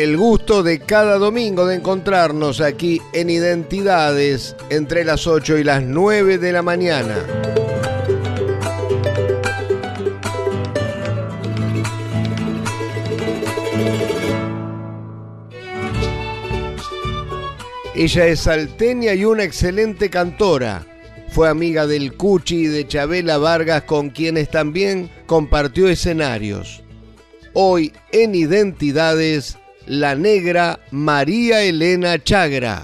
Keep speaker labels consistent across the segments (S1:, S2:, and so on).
S1: El gusto de cada domingo de encontrarnos aquí en Identidades entre las 8 y las 9 de la mañana. Ella es salteña y una excelente cantora. Fue amiga del Cuchi y de Chabela Vargas con quienes también compartió escenarios. Hoy en Identidades, la negra María Elena Chagra.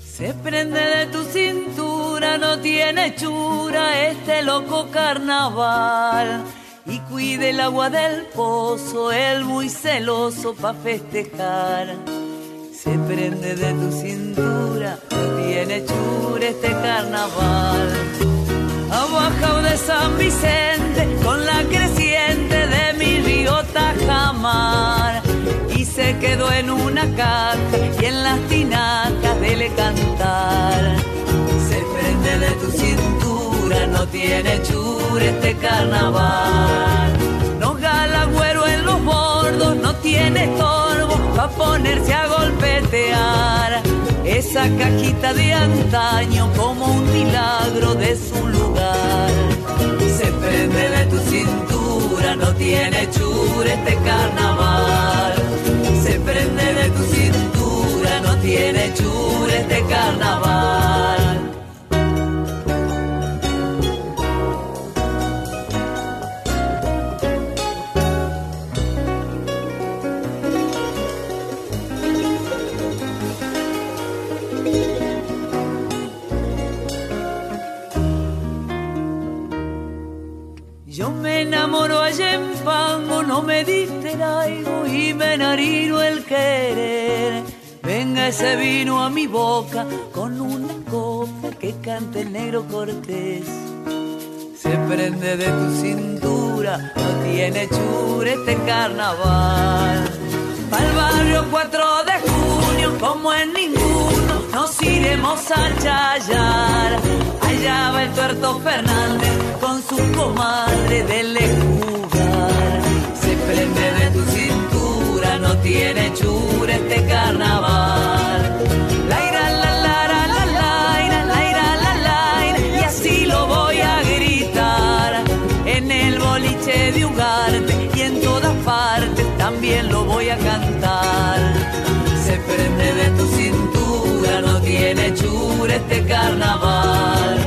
S2: Se prende de tu cintura, no tiene chura este loco carnaval. Y cuide el agua del pozo, él muy celoso pa' festejar. Se prende de tu cintura, tiene chura este carnaval. Abajo de San Vicente, con la creciente de mi río Tajamar. Y se quedó en una caja y en las tinacas dele cantar. No tiene chura este carnaval. No gala güero en los bordos, no tiene estorbo pa' ponerse a golpetear. Esa cajita de antaño como un milagro de su lugar. Se prende de tu cintura, no tiene chura este carnaval. Se prende de tu cintura, no tiene chura este carnaval. Pango, no me diste el y me nariro el querer. Venga ese vino a mi boca con una copa que cante el negro cortés. Se prende de tu cintura, no tiene chure este carnaval. Al barrio 4 de junio, como en ninguno, nos iremos a chayar. Allá va el tuerto Fernández con su comadre de este carnaval.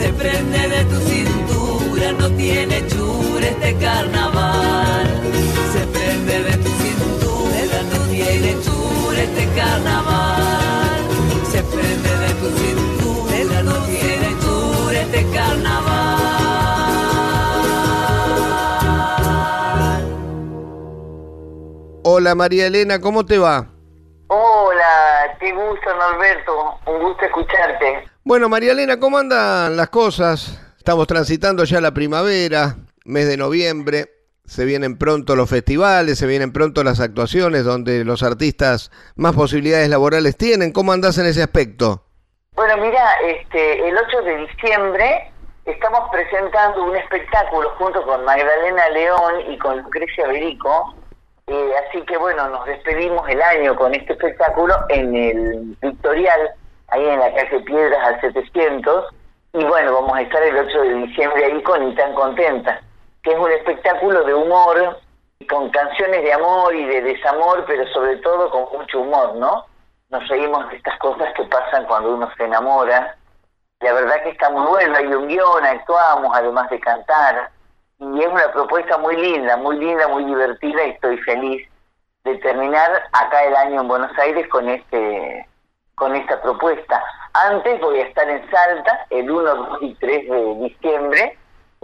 S2: Se prende de tu cintura, no tiene chure este carnaval. Se prende de tu cintura, no tiene chure este carnaval. Se prende de tu cintura, no tiene chure este carnaval.
S1: Hola María Elena, ¿cómo te va?
S3: Norberto, un gusto escucharte.
S1: Bueno, María Elena, ¿cómo andan las cosas? Estamos transitando ya la primavera, mes de noviembre, se vienen pronto los festivales, se vienen pronto las actuaciones donde los artistas más posibilidades laborales tienen. ¿Cómo andás en ese aspecto?
S3: Bueno, mira, este, el 8 de diciembre estamos presentando un espectáculo junto con Magdalena León y con Lucrecia Berico. Eh, así que bueno, nos despedimos el año con este espectáculo en el Victorial, ahí en la calle Piedras al 700. Y bueno, vamos a estar el 8 de diciembre ahí con Y tan contenta, que es un espectáculo de humor, con canciones de amor y de desamor, pero sobre todo con mucho humor, ¿no? nos reímos de estas cosas que pasan cuando uno se enamora. La verdad que está muy bueno, hay un guion, actuamos, además de cantar. Y es una propuesta muy linda, muy linda, muy divertida y estoy feliz de terminar acá el año en Buenos Aires con este con esta propuesta. Antes voy a estar en Salta el 1, 2 y 3 de diciembre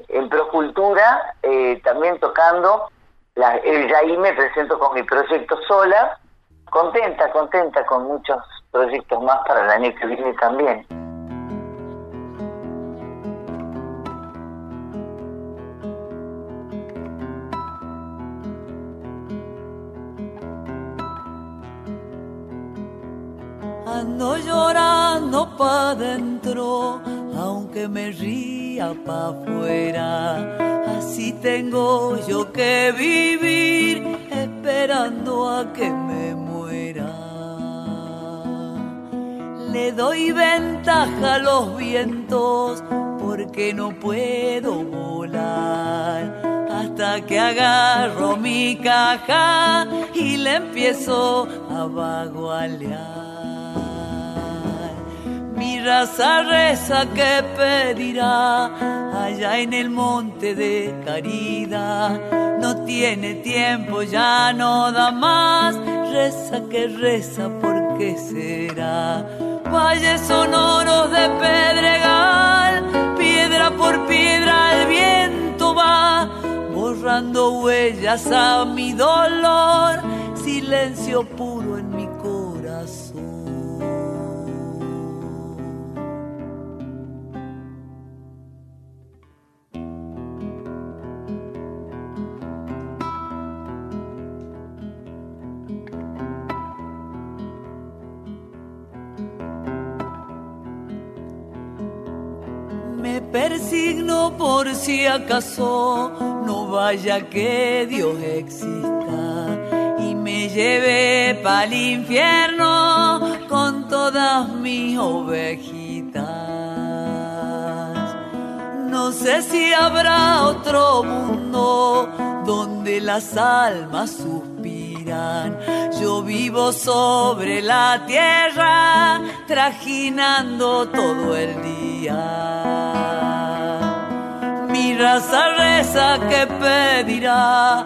S3: en Procultura, eh, también tocando la, el ahí me presento con mi proyecto sola, contenta, contenta con muchos proyectos más para el año que viene también.
S2: Ando llorando pa' dentro, aunque me ría pa' afuera. Así tengo yo que vivir, esperando a que me muera. Le doy ventaja a los vientos, porque no puedo volar hasta que agarro mi caja y le empiezo a vagualear. Mi raza reza que pedirá allá en el monte de caridad. No tiene tiempo, ya no da más. Reza que reza, ¿por qué será? Valles sonoros de pedregal, piedra por piedra el viento va, borrando huellas a mi dolor, silencio puro en mi por si acaso no vaya que Dios exista y me lleve pa'l infierno con todas mis ovejitas. No sé si habrá otro mundo donde las almas suspiran. Yo vivo sobre la tierra, trajinando todo el día raza reza que pedirá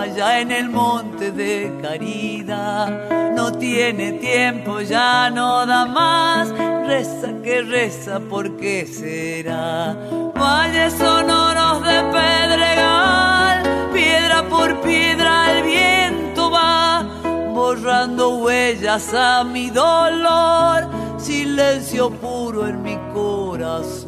S2: allá en el monte de caridad. No tiene tiempo, ya no da más, reza que reza, ¿por qué será? Valles sonoros de pedregal, piedra por piedra el viento va, borrando huellas a mi dolor, silencio puro en mi corazón.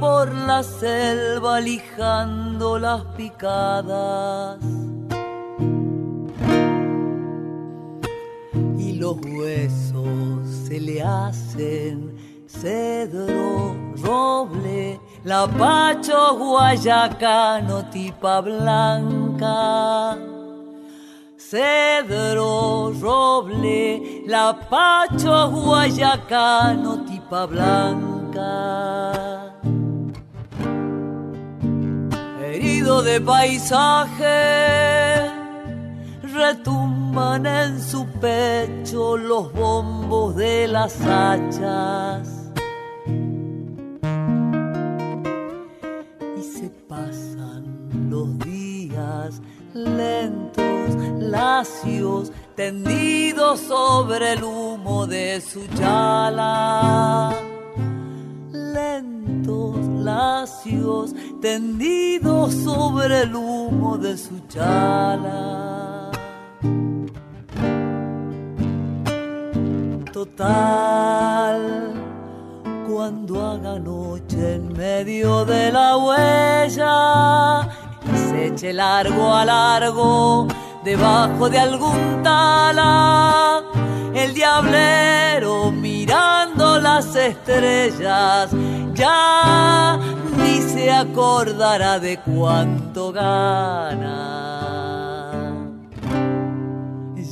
S2: Por la selva lijando las picadas. Y los huesos se le hacen cedro, roble, lapacho, guayacano, tipa blanca. Cedro, roble, lapacho, guayacano, tipa blanca. de paisaje, retumban en su pecho los bombos de las hachas. Y se pasan los días lentos, lacios, tendidos sobre el humo de su chala. Lentos, lacios, tendido sobre el humo de su chala. Total, cuando haga noche en medio de la huella y se eche largo a largo debajo de algún tala, el diablero mirando las estrellas ya ni se acordará de cuánto gana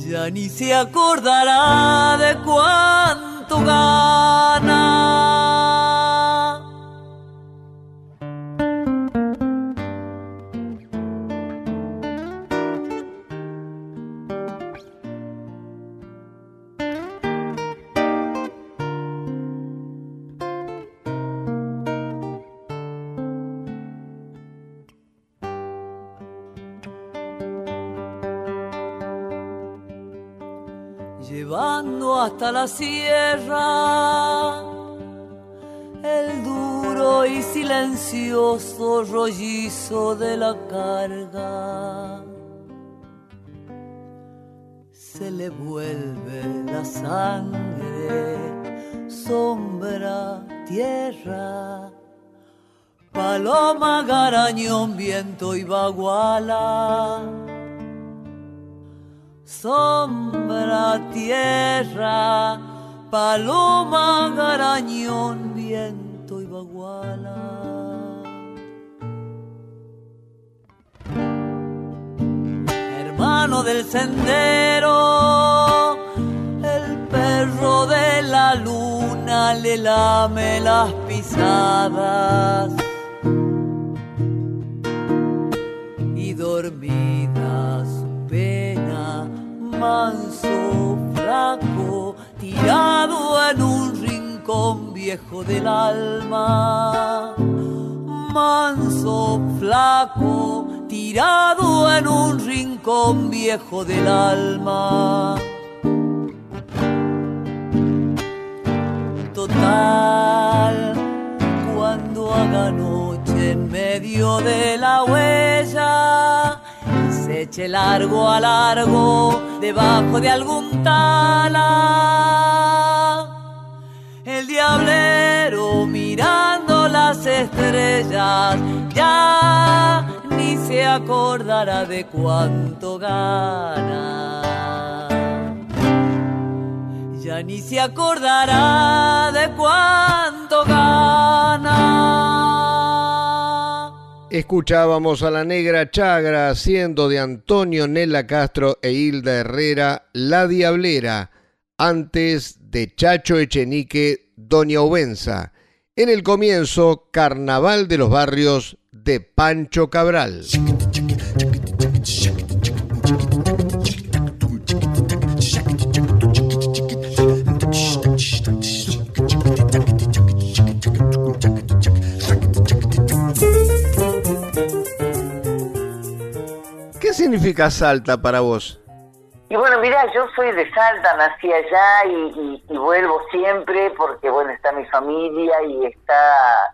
S2: ya ni se acordará de cuánto gana. Sierra el duro y silencioso rollizo de la carga. Se le vuelve la sangre, sombra, tierra, paloma, garañón, viento y baguala sombra, tierra, paloma, garañón, viento y baguala. Hermano del sendero, el perro de la luna le lame las pisadas viejo del alma. Manso, flaco, tirado en un rincón viejo del alma. Total, cuando haga noche en medio de la huella se eche largo a largo debajo de algún tala. Diablero mirando las estrellas ya ni se acordará de cuánto gana. Ya ni se acordará de cuánto gana.
S1: Escuchábamos a la negra Chagra haciendo de Antonio Nela Castro e Hilda Herrera La Diablera, antes de Chacho Echenique Doña Obenza. En el comienzo, Carnaval de los Barrios de Pancho Cabral. significa Salta para vos?
S3: Y bueno, mira, yo soy de Salta, nací allá y, vuelvo siempre porque, bueno, está mi familia y está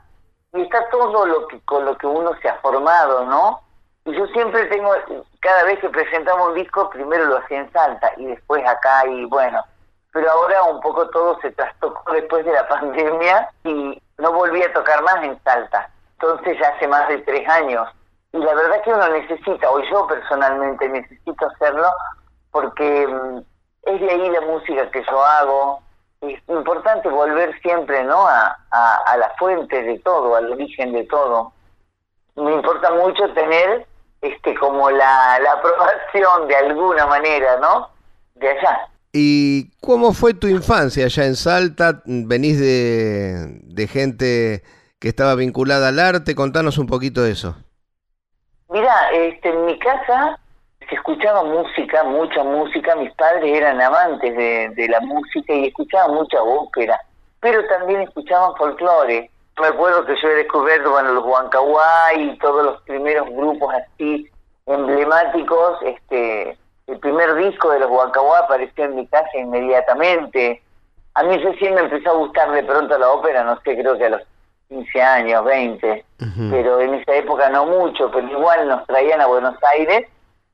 S3: y está todo lo que con lo que uno se ha formado, ¿no? Y yo siempre tengo, cada vez que presentamos un disco, primero lo hacía en Salta y después acá y bueno, pero ahora un poco todo se trastocó después de la pandemia y no volví a tocar más en Salta. Entonces ya hace más de tres años y la verdad que uno necesita, o yo personalmente necesito hacerlo, porque mm, es de ahí la música que yo hago. Es importante volver siempre ¿no? a, a, la fuente de todo, al origen de todo. Me importa mucho tener este como la, la aprobación de alguna manera, ¿no? De allá.
S1: ¿Y cómo fue tu infancia allá en Salta? ¿Venís de, de gente que estaba vinculada al arte? Contanos un poquito de eso.
S3: Mira, este, en mi casa se escuchaba música, mucha música, mis padres eran amantes de, la música y escuchaban mucha ópera, pero también escuchaban folclore. Me acuerdo que yo he descubierto, bueno, los Huancahuay y todos los primeros grupos así emblemáticos, este, el primer disco de los Huancahuay apareció en mi casa inmediatamente. A mí recién me empezó a gustar de pronto la ópera, no sé, creo que a los 15 años, 20, pero en esa época no mucho, pero igual nos traían a Buenos Aires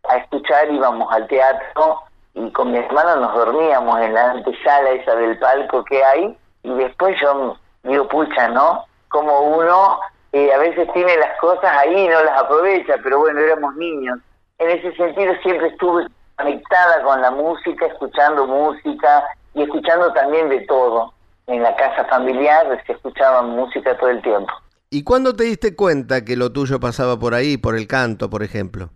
S3: a escuchar, íbamos al teatro y, con mi hermano nos dormíamos en la antesala esa del palco que hay y después yo digo, pucha, ¿no? Como uno eh, a veces tiene las cosas ahí y no las aprovecha, pero bueno, éramos niños. En ese sentido siempre estuve conectada con la música, escuchando música y escuchando también de todo. En la casa familiar se escuchaba música todo el tiempo.
S1: ¿Y cuándo te diste cuenta que lo tuyo pasaba por ahí, por el canto, por ejemplo?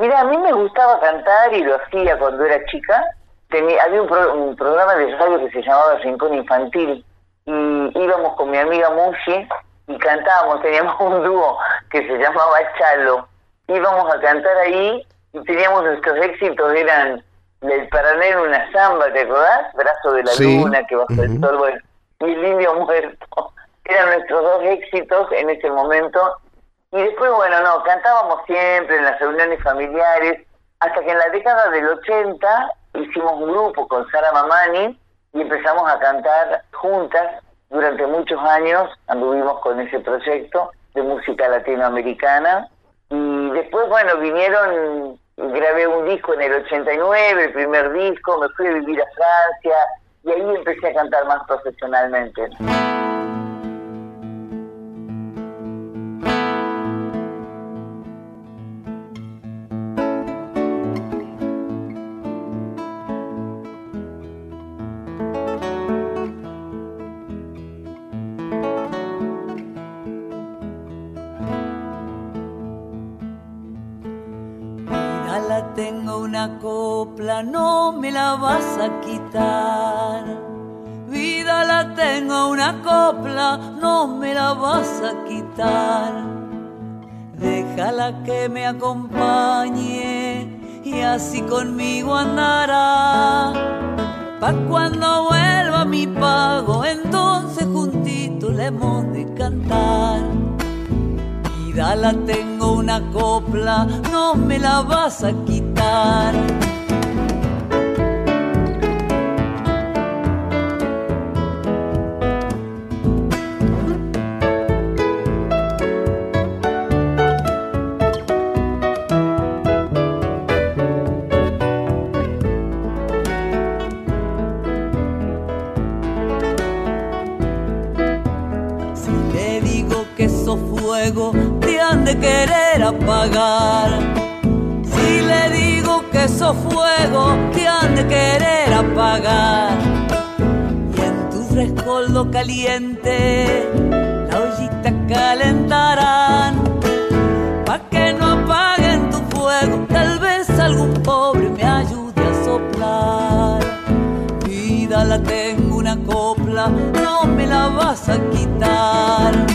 S3: Mira, a mí me gustaba cantar y lo hacía cuando era chica. Tenía, había un, programa de radio que se llamaba Rincón Infantil y íbamos con mi amiga Mushi y cantábamos, teníamos un dúo que se llamaba Chalo. Íbamos a cantar ahí y teníamos nuestros éxitos, eran del Paraná una samba, ¿te acordás? Brazo de la luna, que bajo el sol, bueno, y el indio muerto. Eran nuestros dos éxitos en ese momento y después, bueno, no, cantábamos siempre en las reuniones familiares, hasta que en la década del 80 hicimos un grupo con Sara Mamani y empezamos a cantar juntas. Durante muchos años anduvimos con ese proyecto de música latinoamericana. Y después, bueno, vinieron, grabé un disco en el 89, el primer disco, me fui a vivir a Francia y ahí empecé a cantar más profesionalmente.
S2: Vas a quitar. Vida la tengo una copla, no me la vas a quitar. Déjala que me acompañe y así conmigo andará. Pa' cuando vuelva mi pago, entonces juntito le hemos de cantar la tengo una copla, no me la vas a quitar. Si le digo que sos fuego, te han de querer apagar. Y en tu rescoldo caliente, la ollita calentarán. Pa' que no apaguen tu fuego, tal vez algún pobre me ayude a soplar. Vida la tengo una copla, no me la vas a quitar.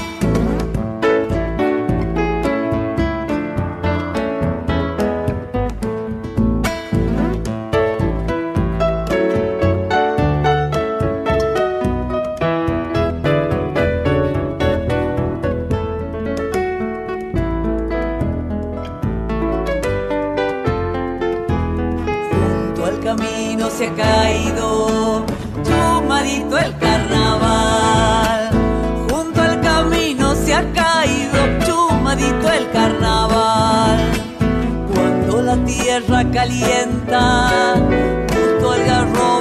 S2: Calienta, justo el garrobo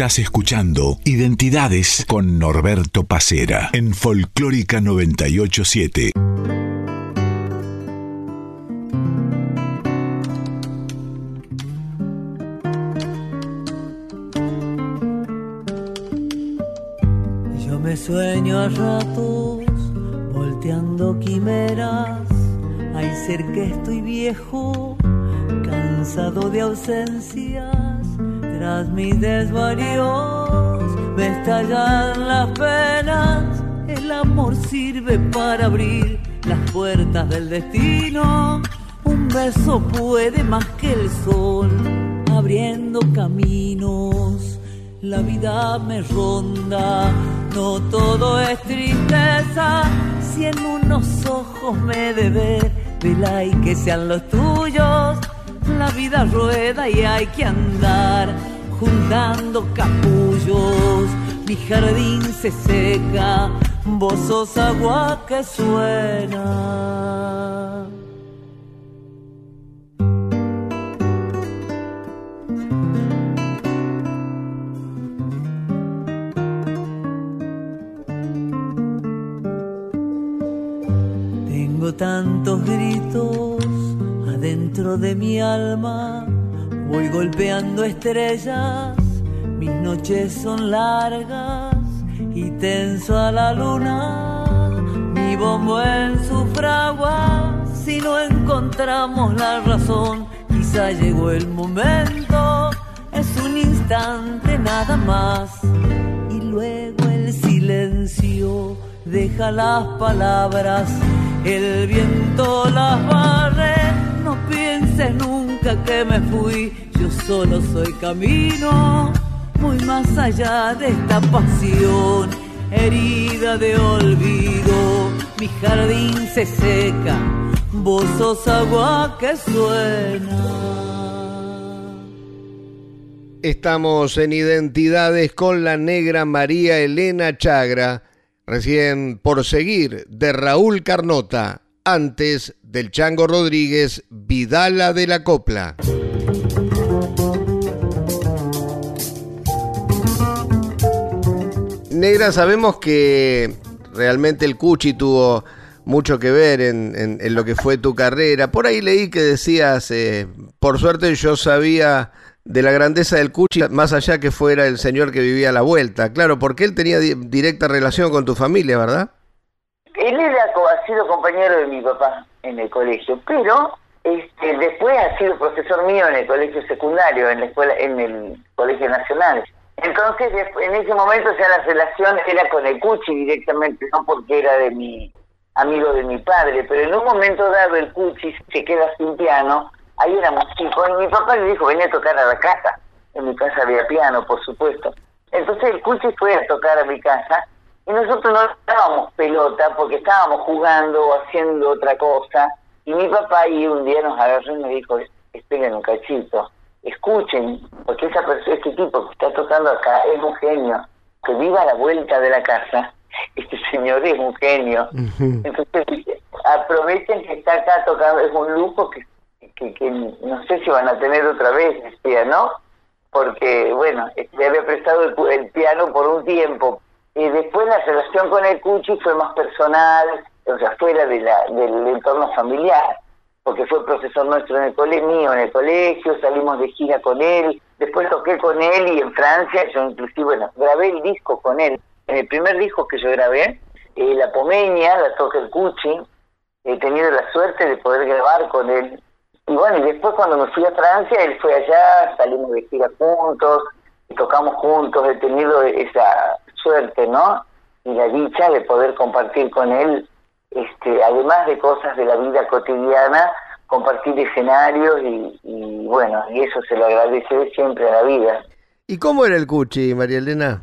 S4: Estás escuchando Identidades con Norberto Pacera en Folclórica 987.
S2: Yo me sueño a ratos volteando quimeras. Hay ser que estoy viejo, cansado de ausencia mis desvarios, me estallan las penas. El amor sirve para abrir las puertas del destino. Un beso puede más que el sol, abriendo caminos. La vida me ronda, no todo es tristeza. Si en unos ojos me de ver, vela y que sean los tuyos. La vida rueda y hay que andar juntando capullos. Mi jardín se seca, vos sos agua que suena. Tengo tantos gritos adentro de mi alma, voy golpeando estrellas, mis noches son largas y tenso a la luna, mi bombo en su fragua, si no encontramos la razón, quizá llegó el momento, es un instante nada más, y luego el silencio deja las palabras, el viento las barre, no pienses nunca que me fui, yo solo soy camino muy más allá de esta pasión, herida de olvido, mi jardín se seca, vos sos agua que suena.
S1: Estamos en Identidades con la negra María Elena Chagra, recién por seguir de Raúl Carnota, antes del Chango Rodríguez, Vidala de la Copla. Negra, sabemos que realmente el Cuchi tuvo mucho que ver en, lo que fue tu carrera. Por ahí leí que decías, eh, por suerte yo sabía de la grandeza del Cuchi, más allá que fuera el señor que vivía a la vuelta. Claro, porque él tenía directa relación con tu familia, ¿verdad?
S3: Él era, ha sido compañero de mi papá en el colegio, pero este, después ha sido profesor mío en el colegio secundario, en la escuela, en el colegio nacional. Entonces, en ese momento ya la relación era con el Cuchi directamente, no porque era de mi amigo de mi padre, pero en un momento dado el Cuchi se queda sin piano, ahí éramos chicos, y mi papá le dijo, venía a tocar a la casa. En mi casa había piano, por supuesto. Entonces el Cuchi fue a tocar a mi casa y nosotros no estábamos pelota porque estábamos jugando o haciendo otra cosa. Y mi papá ahí un día nos agarró y me dijo, esperen un cachito escuchen, porque esa persona, este tipo que está tocando acá es un genio, que viva a la vuelta de la casa, este señor es un genio. Entonces, aprovechen que está acá tocando, es un lujo que, que, no sé si van a tener otra vez, decía, ¿no? Porque, bueno, le había prestado el, piano por un tiempo. Y después la relación con el Cuchi fue más personal, o sea, fuera de la, del entorno familiar porque fue profesor nuestro en el colegio, mío en el colegio, salimos de gira con él, después toqué con él y en Francia, yo inclusive, bueno, grabé el disco con él. En el primer disco que yo grabé, eh, La Pomeña, la toca el Cuchi, he tenido la suerte de poder grabar con él. Y bueno, y después cuando me fui a Francia, él fue allá, salimos de gira juntos, tocamos juntos, he tenido esa suerte, ¿no? Y la dicha de poder compartir con él este, además de cosas de la vida cotidiana, compartir escenarios y, bueno, y eso se lo agradece siempre a la vida.
S1: ¿Y cómo era el Cuchi, María Elena?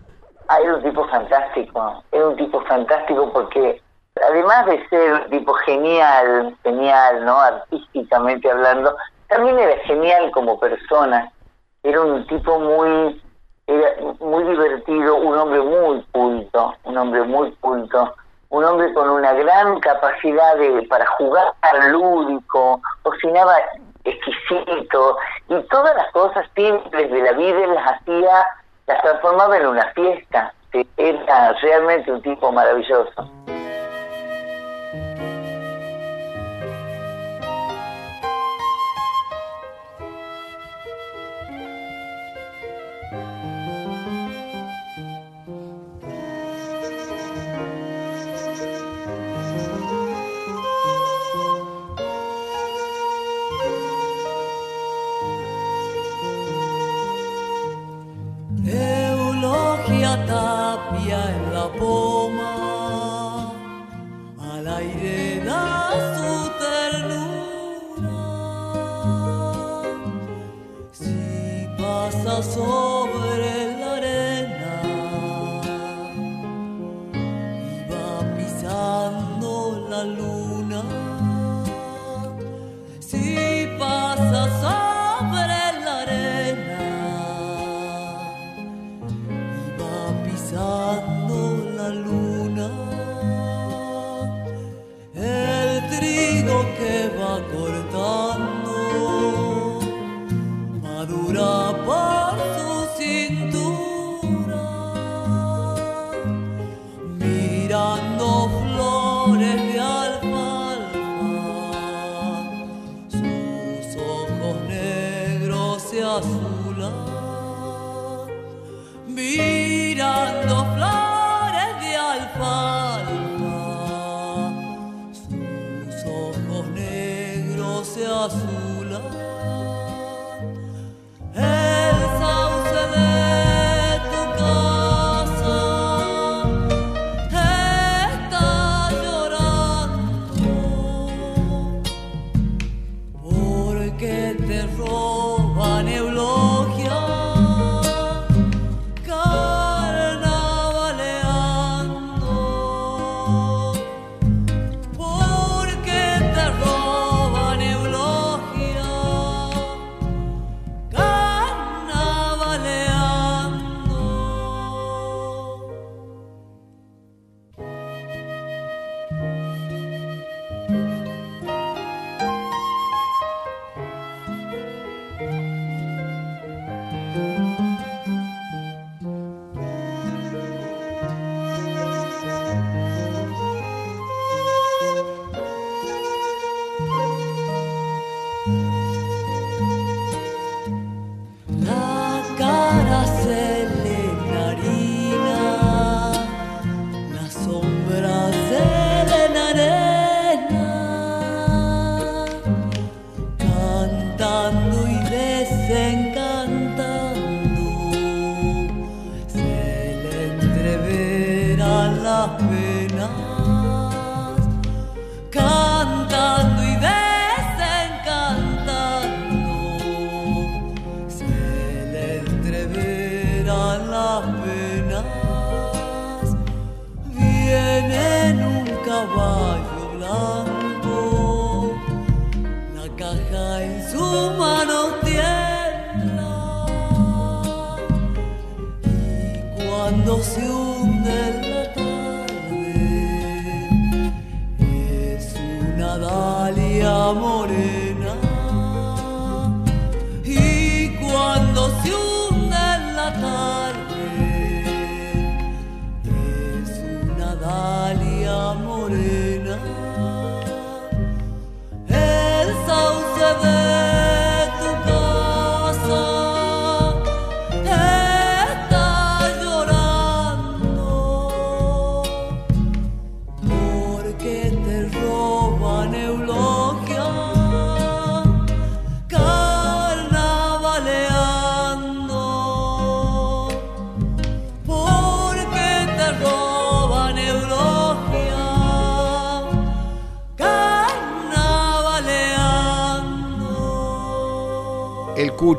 S3: Ah, era un tipo fantástico, era un tipo fantástico porque además de ser un tipo genial, genial, ¿no? Artísticamente hablando, también era genial como persona. Era un tipo muy, era muy divertido, un hombre muy culto, un hombre muy culto un hombre con una gran capacidad de, para jugar lúdico, cocinaba exquisito y todas las cosas simples de la vida las hacía, las transformaba en una fiesta. Era realmente un tipo maravilloso.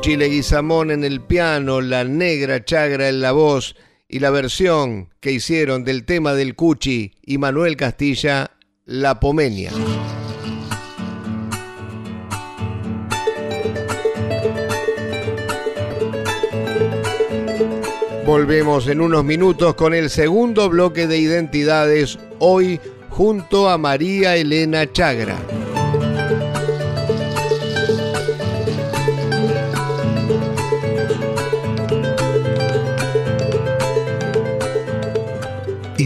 S1: Pachi Leguizamón en el piano, la negra Chagra en la voz y la versión que hicieron del tema del Cuchi y Manuel Castilla, La Pomenia. Volvemos en unos minutos con el segundo bloque de identidades, hoy junto a María Elena Chagra.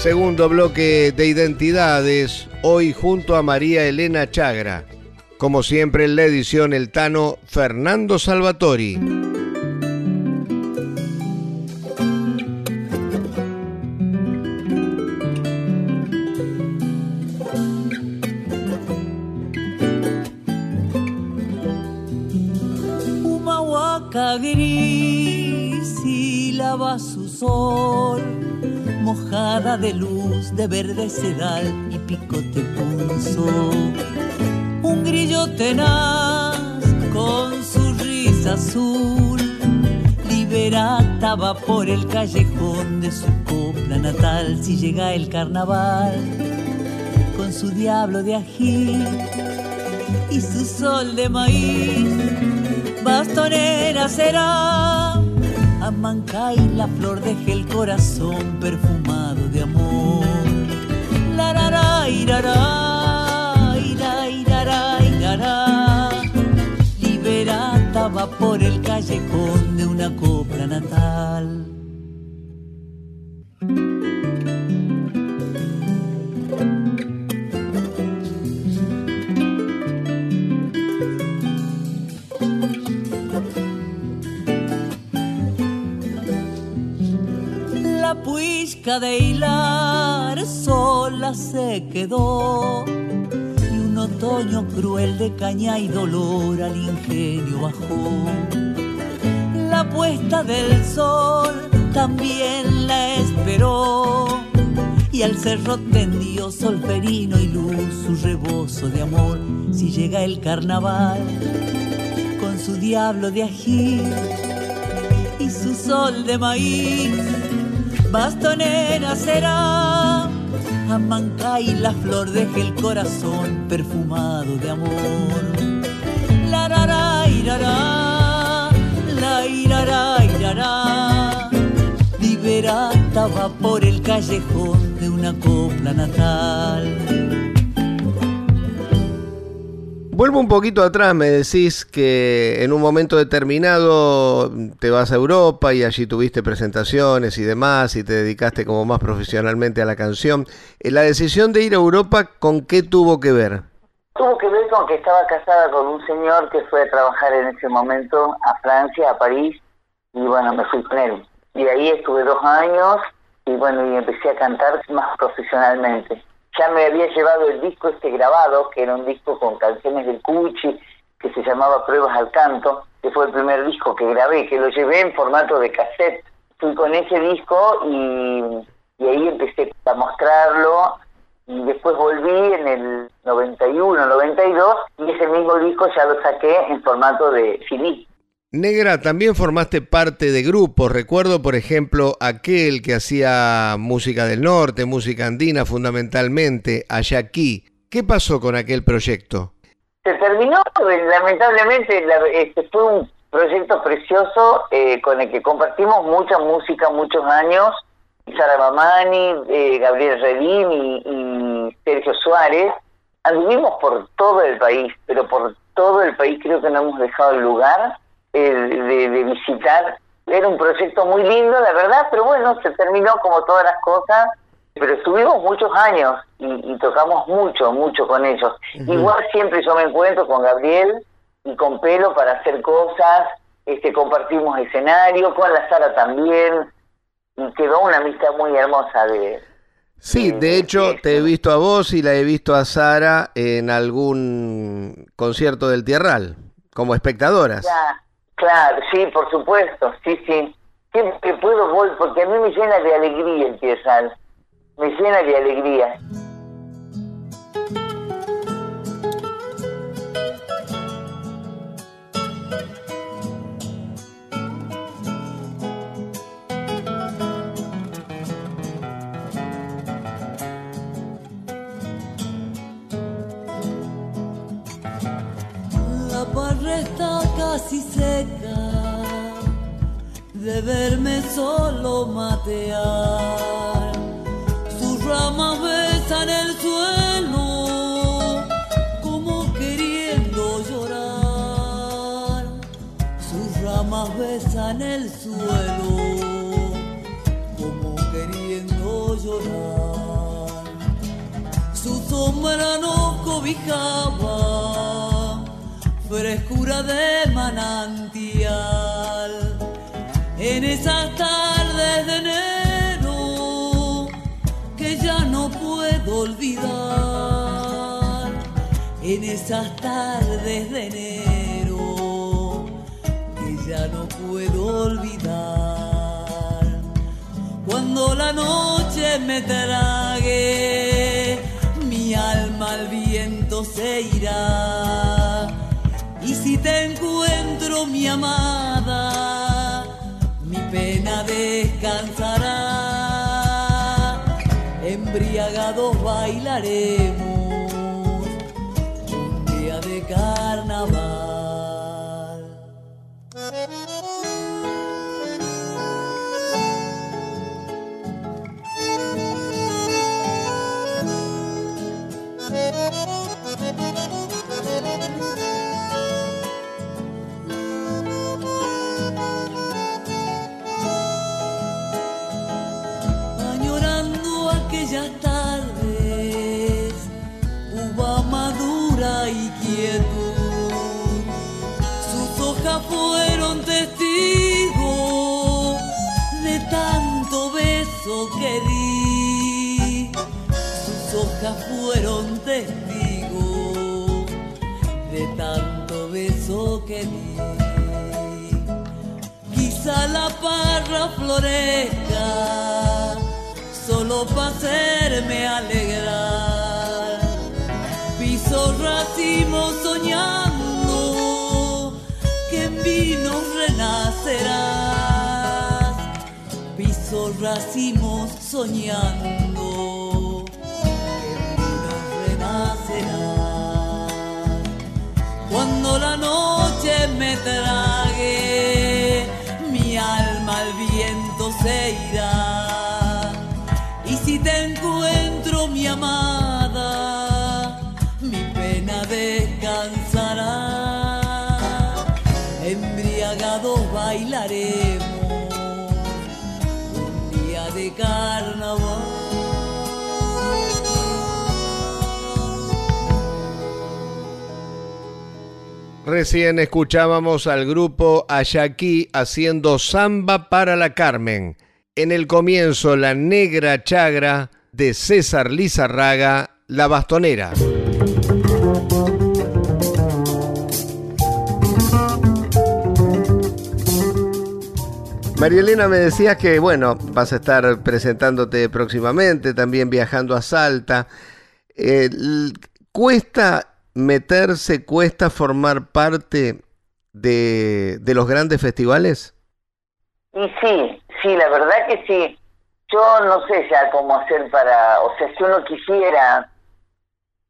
S1: Segundo bloque de identidades, hoy junto a María Elena Chagra. Como siempre en la edición el Tano Fernando Salvatori.
S2: De luz de verde sedal y picote pulso. Un grillo tenaz con su risa azul liberata va por el callejón de su copla natal si llega el carnaval con su diablo de ají y su sol de maíz bastonera será. y la flor deje el corazón perfumado irará, ira, irará, irará. Liberata va por el callejón de una copla natal. de hilar sola se quedó y un otoño cruel de caña y dolor al ingenio bajó. La puesta del sol también la esperó y al cerro tendió solferino y luz su rebozo de amor si llega el carnaval con su diablo de ají y su sol de maíz bastonera será. Y la flor deje el corazón perfumado de amor. La ra irará, la irará, irará. Liberata va por el callejón de una copla natal.
S1: Vuelvo un poquito atrás, me decís que en un momento determinado te vas a Europa y allí tuviste presentaciones y demás y te dedicaste como más profesionalmente a la canción. Eh, ¿La decisión de ir a Europa con qué tuvo que ver?
S3: Tuvo que ver con que estaba casada con un señor que fue a trabajar en ese momento a Francia, a París, y bueno, me fui con él. Y ahí estuve dos años y bueno, y empecé a cantar más profesionalmente ya me había llevado el disco este grabado, que era un disco con canciones del Cuchi, que se llamaba Pruebas al Canto, que fue el primer disco que grabé, que lo llevé en formato de cassette. Fui con ese disco y, y ahí empecé a mostrarlo y después volví en el 91, 92 y ese mismo disco ya lo saqué en formato de CD.
S1: Negra, también formaste parte de grupos. Recuerdo, por ejemplo, aquel que hacía música del norte, música andina fundamentalmente, aquí. ¿Qué pasó con aquel proyecto?
S3: Se terminó, lamentablemente, este fue un proyecto precioso eh, con el que compartimos mucha música muchos años. Sara Mamani, eh, Gabriel Redín y, y Sergio Suárez. Anduvimos por todo el país, pero por todo el país creo que no hemos dejado el lugar de, visitar. Era un proyecto muy lindo, la verdad, pero bueno, se terminó como todas las cosas, pero estuvimos muchos años y, tocamos mucho, mucho con ellos. Igual siempre yo me encuentro con Gabriel y con Pelo para hacer cosas, este compartimos escenario, con la Sara también, y quedó una amistad muy hermosa de,
S1: Sí, de hecho te he visto a vos y la he visto a Sara en algún concierto del Tierral, como espectadoras.
S3: Claro, sí, por supuesto, sí, sí. Siempre puedo voy, porque a mí me llena de alegría el Piezal. Me llena de alegría.
S2: Casi seca de verme solo matear. Sus ramas besan el suelo como queriendo llorar. Sus ramas besan el suelo como queriendo llorar. Su sombra nos cobijaba, frescura de manantial. En esas tardes de enero que ya no puedo olvidar. En esas tardes de enero que ya no puedo olvidar. Cuando la noche me trague, mi alma al viento se irá. Si te encuentro, mi amada, mi pena descansará. Embriagados bailaremos un día de carnaval. Beso que di. Quizá la parra florezca solo para hacerme alegrar. Piso racimos soñando que en vino renacerás. Piso racimos soñando que en vino renacerás. La noche me trague, mi alma al viento se irá. Y si te encuentro, mi amada, mi pena descansará. Embriagados bailaremos un día de carnaval.
S1: Recién escuchábamos al grupo Ayaquí haciendo samba para la Carmen. En el comienzo, la negra chagra de César Lizarraga, la bastonera. María Elena, me decías que, bueno, vas a estar presentándote próximamente, también viajando a Salta. Eh, ¿Cuesta meterse, cuesta formar parte de, de los grandes festivales?
S3: Y sí, sí, la verdad que sí. Yo no sé ya cómo hacer para, o sea, si uno quisiera,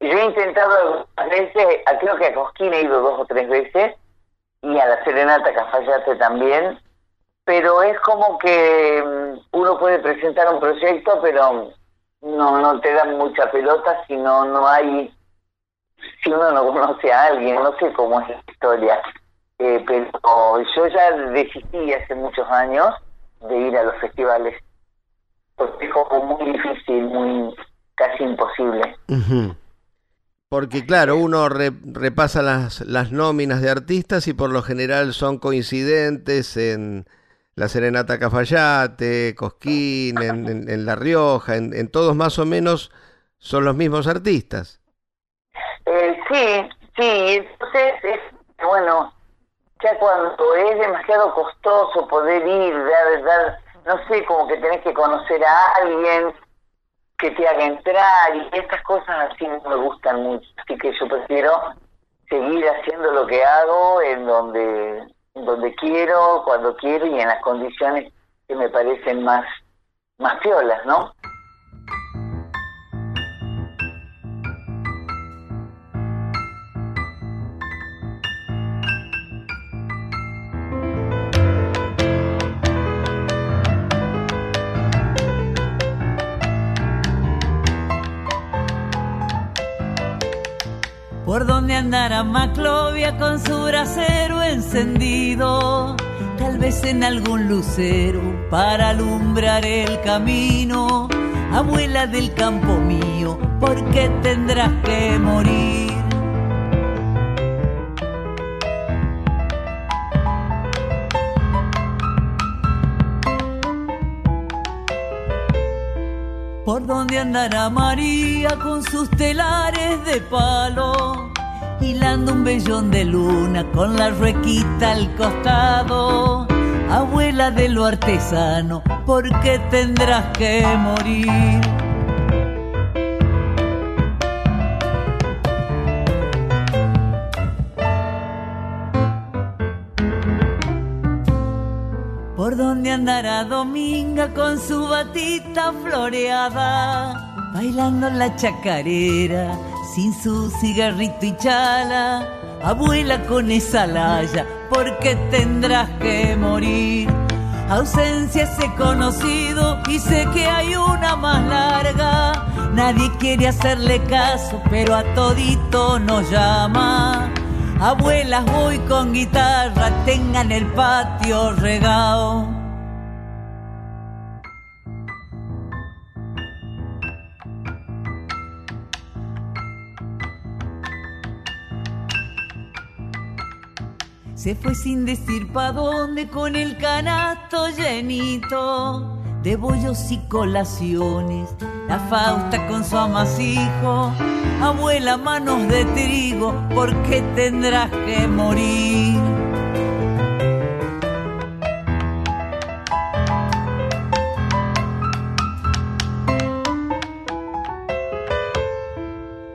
S3: yo he intentado algunas veces, a- creo que a Cosquín he ido dos o tres veces, y a la Serenata Cafayate también, pero es como que mm, uno puede presentar un proyecto, pero no, no te dan mucha pelota si no, no hay, si uno no conoce a alguien, no sé cómo es la historia. Eh, pero yo ya desistí hace muchos años de ir a los festivales porque es como muy difícil, muy casi imposible.
S1: Porque claro, uno re- repasa las, las nóminas de artistas y por lo general son coincidentes en la Serenata Cafayate, Cosquín, en, La Rioja, en todos más o menos son los mismos artistas.
S3: Sí, sí, entonces es bueno, ya cuando es demasiado costoso poder ir, dar, dar, no sé, como que tenés que conocer a alguien que te haga entrar y estas cosas así no me gustan mucho, así que yo prefiero seguir haciendo lo que hago en donde, donde quiero, cuando quiero y en las condiciones que me parecen más, más piolas, ¿no?
S2: Andará Maclovia con su brasero encendido, tal vez en algún lucero para alumbrar el camino. Abuela del campo mío, ¿por qué tendrás que morir? ¿Por dónde andará María con sus telares de palo? Hilando un vellón de luna con la ruequita al costado. Abuela de lo artesano, ¿por qué tendrás que morir? ¿Por dónde andará Dominga con su batita floreada? Bailando la chacarera sin su cigarrito y chala. Abuela con esa laya, porque tendrás que morir. Ausencia he conocido y sé que hay una más larga. Nadie quiere hacerle caso, pero a todito nos llama. Abuelas voy con guitarra, tengan el patio regado. Se fue sin decir pa' dónde con el canasto llenito de bollos y colaciones. La Fausta con su amasijo, abuela manos de trigo, porque tendrás que morir.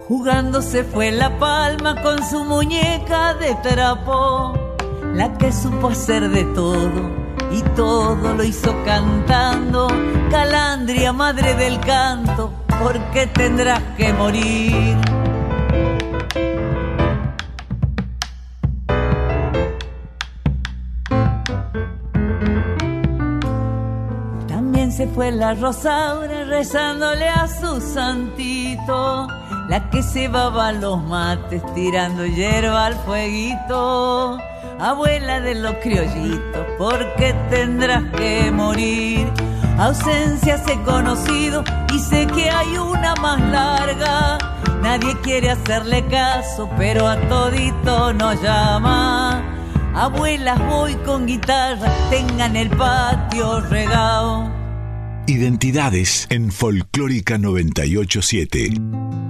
S2: Jugando se fue la palma con su muñeca de trapo la que supo hacer de todo y todo lo hizo cantando. Calandria, madre del canto, porque tendrás que morir. También se fue la Rosaura rezándole a su santito, la que se baba los mates tirando hierba al fueguito abuela de los criollitos, porque tendrás que morir. Ausencias he conocido y sé que hay una más larga. Nadie quiere hacerle caso, pero a todito nos llama. Abuelas voy con guitarra, tengan el patio regado.
S4: Identidades en Folclórica 987.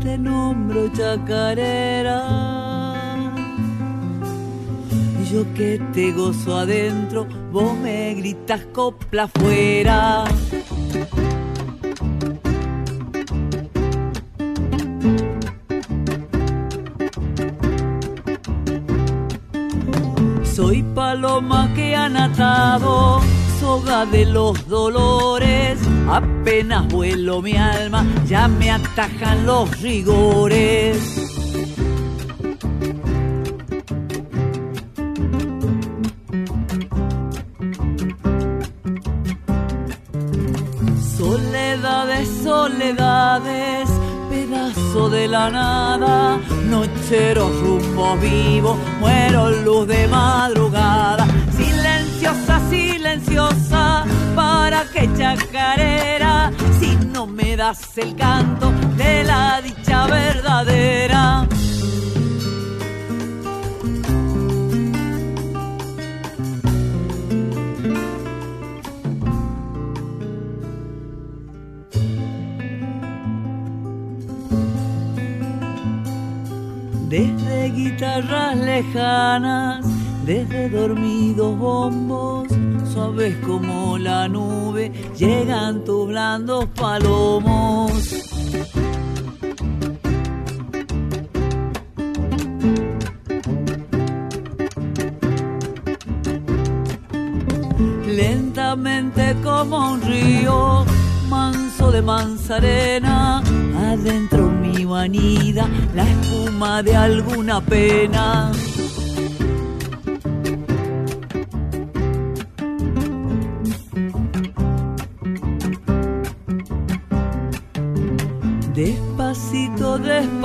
S2: Te nombro chacarera. Yo que te gozo adentro, vos me gritas copla afuera. Soy paloma que han atado soga de los dolores, apenas vuelo mi alma, ya me atajan los rigores. Soledades, soledades, pedazo de la nada, nochero rumbo vivo, muero luz de madrugada, silenciosa, silenciosa, que chacarera, si no me das el canto de la dicha verdadera. Desde guitarras lejanas, desde dormidos bombos, suaves como la nube, llegan tus blandos palomos. Lentamente como un río, manso de manzarena, adentro mío anida la espuma de alguna pena.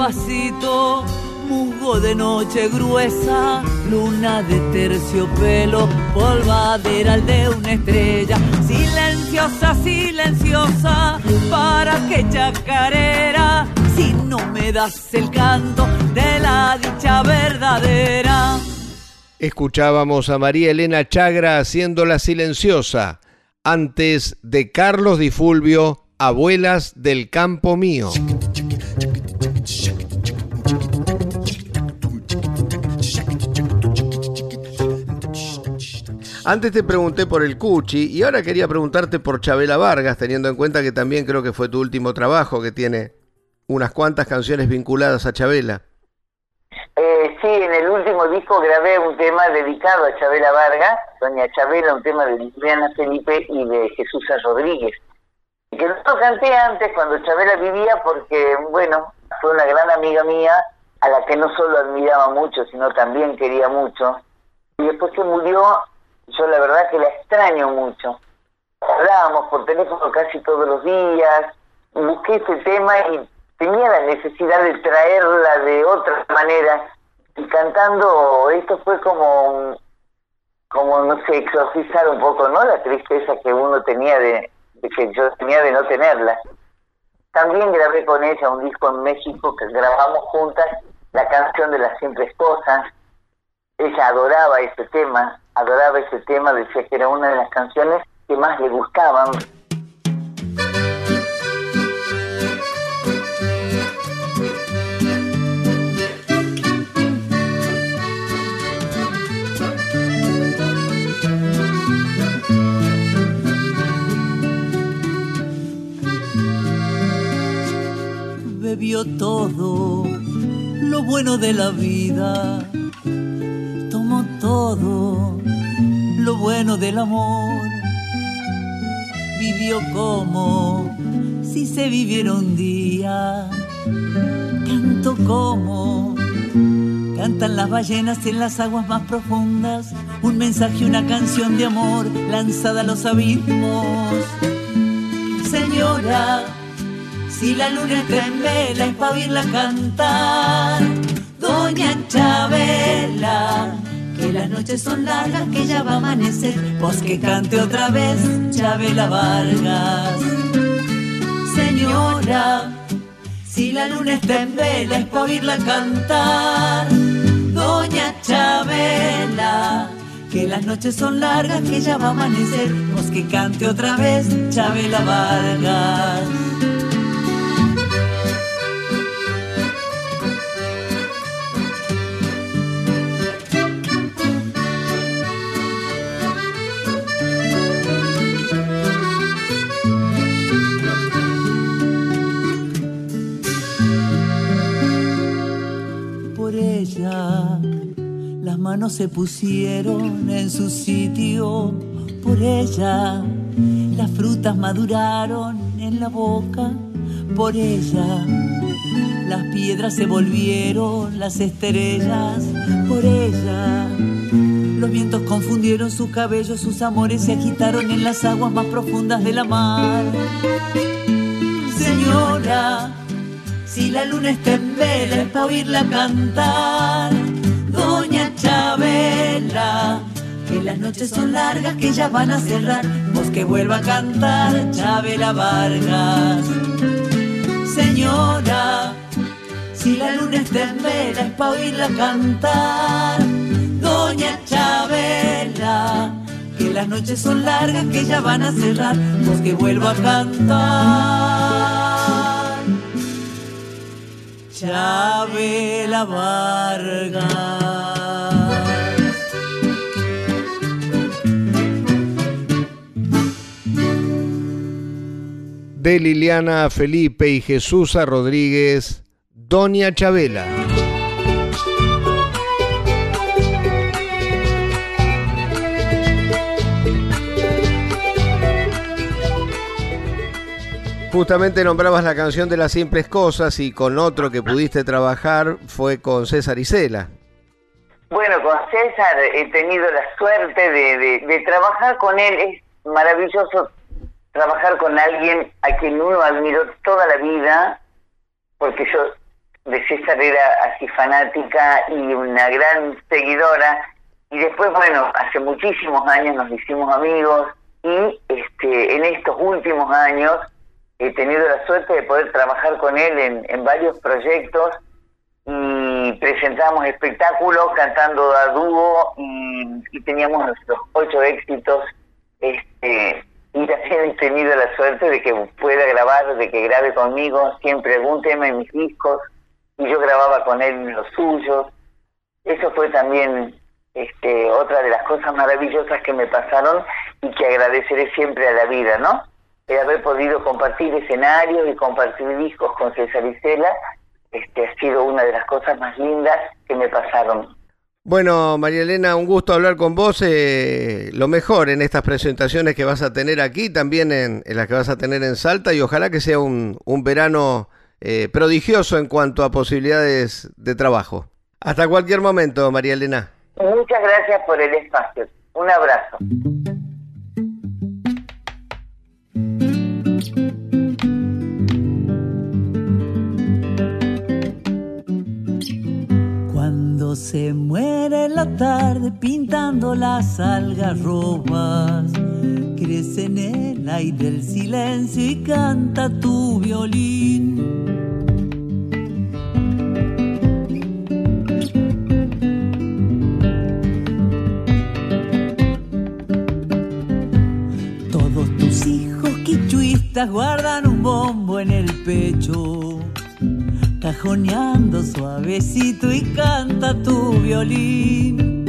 S2: Despacito, musgo de noche gruesa, luna de terciopelo, polvadera de una estrella, silenciosa, silenciosa, para que chacarera, si no me das el canto de la dicha verdadera.
S1: Escuchábamos a María Elena Chagra haciendo la silenciosa, antes de Carlos Di Fulvio, Abuelas del Campo Mío. Antes te pregunté por el Cuchi y ahora quería preguntarte por Chabela Vargas, teniendo en cuenta que también creo que fue tu último trabajo, que tiene unas cuantas canciones vinculadas a Chabela.
S3: Eh, sí, en el último disco grabé un tema dedicado a Chabela Vargas, Doña Chabela, un tema de Liliana Felipe y de Jesús Rodríguez. Que lo canté antes cuando Chabela vivía porque, bueno, fue una gran amiga mía a la que no solo admiraba mucho, sino también quería mucho. Y después que murió, yo la verdad que la extraño mucho. Hablábamos por teléfono casi todos los días, busqué este tema y tenía la necesidad de traerla de otra manera. Y cantando esto fue como como no sé exorcizar un poco no la tristeza que uno tenía de, que yo tenía de no tenerla. También grabé con ella un disco en México que grabamos juntas la canción de las simples cosas ella adoraba ese tema adoraba ese tema decía que era una de las canciones que más le gustaban.
S2: Bebió todo lo bueno de la vida, todo lo bueno del amor, vivió como si se viviera un día, cantó como cantan las ballenas en las aguas más profundas, un mensaje, una canción de amor lanzada a los abismos. Señora, si la luna está en vela es para oírla cantar. Doña Chabela, que las noches son largas, que ya va a amanecer. Vos que cante otra vez, Chabela Vargas. Señora, si la luna está en vela es para oírla cantar. Doña Chabela, que las noches son largas, que ya va a amanecer. Vos que cante otra vez, Chabela Vargas. Manos se pusieron en su sitio por ella. Las frutas maduraron en la boca por ella. Las piedras se volvieron las estrellas por ella. Los vientos confundieron sus cabellos, sus amores se agitaron en las aguas más profundas de la mar. Señora, si la luna está en vela es para oírla cantar Doña Chabela, que las noches son largas, que ya van a cerrar, vos que vuelva a cantar Chabela Vargas. Señora, si la luna está en vela es para oírla cantar, Doña Chabela, que las noches son largas, que ya van a cerrar, vos que vuelva a cantar. Chabela Vargas.
S1: De Liliana Felipe y Jesús Rodríguez, Doña Chabela. Justamente nombrabas la canción de las simples cosas y con otro que pudiste trabajar fue con César Isela.
S3: Bueno, con César he tenido la suerte de, trabajar con él. Es maravilloso trabajar con alguien a quien uno admiró toda la vida porque yo de César era así fanática y una gran seguidora. Y después, bueno, hace muchísimos años nos hicimos amigos y este, en estos últimos años he tenido la suerte de poder trabajar con él en, en varios proyectos y presentamos espectáculos cantando a dúo y, teníamos nuestros ocho éxitos. Este, y también he tenido la suerte de que pueda grabar, de que grabe conmigo siempre algún tema en mis discos y yo grababa con él los suyos. Eso fue también este, otra de las cosas maravillosas que me pasaron y que agradeceré siempre a la vida, ¿no? El haber podido compartir escenarios y compartir discos con César Isela este, ha sido una de las cosas más lindas que me pasaron.
S1: Bueno, María Elena, un gusto hablar con vos. Eh, lo mejor en estas presentaciones que vas a tener aquí, también en, en las que vas a tener en Salta, y ojalá que sea un, un verano eh, prodigioso en cuanto a posibilidades de trabajo. Hasta cualquier momento, María Elena.
S3: Muchas gracias por el espacio. Un abrazo.
S2: Se muere la tarde pintando las algarrobas, crece en el aire el silencio y canta tu violín. Todos tus hijos quichuistas guardan un bombo en el pecho, cajoneando suavecito y canta tu violín.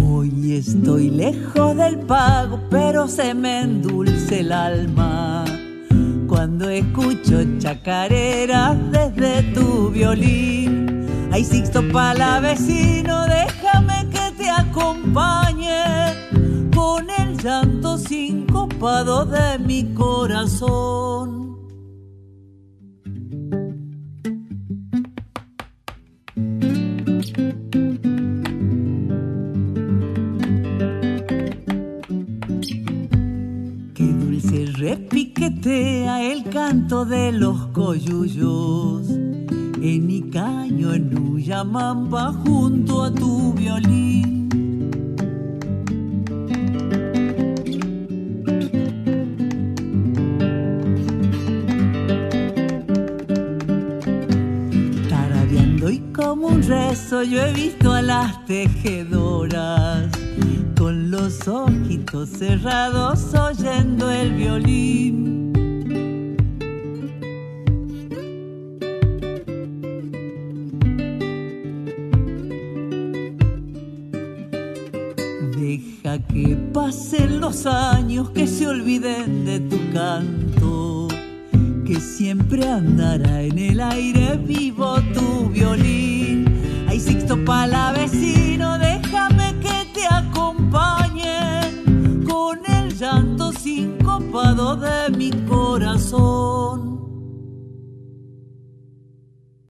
S2: Hoy estoy lejos del pago, pero se me endulce el alma cuando escucho chacareras desde tu violín. Ay, Sixto Palavecino, déjame que te acompañe con el llanto sincopado de mi corazón. Repiquetea el canto de los coyullos en Icaño, en Uyamamba, junto a tu violín. Rezo, yo he visto a las tejedoras con los ojitos cerrados oyendo el violín. Deja que pasen los años, que se olviden de tu canto, que siempre andará en el aire vivo tu violín. Ay, Sixto Palavecino, déjame que te acompañe con el llanto sincopado de mi corazón.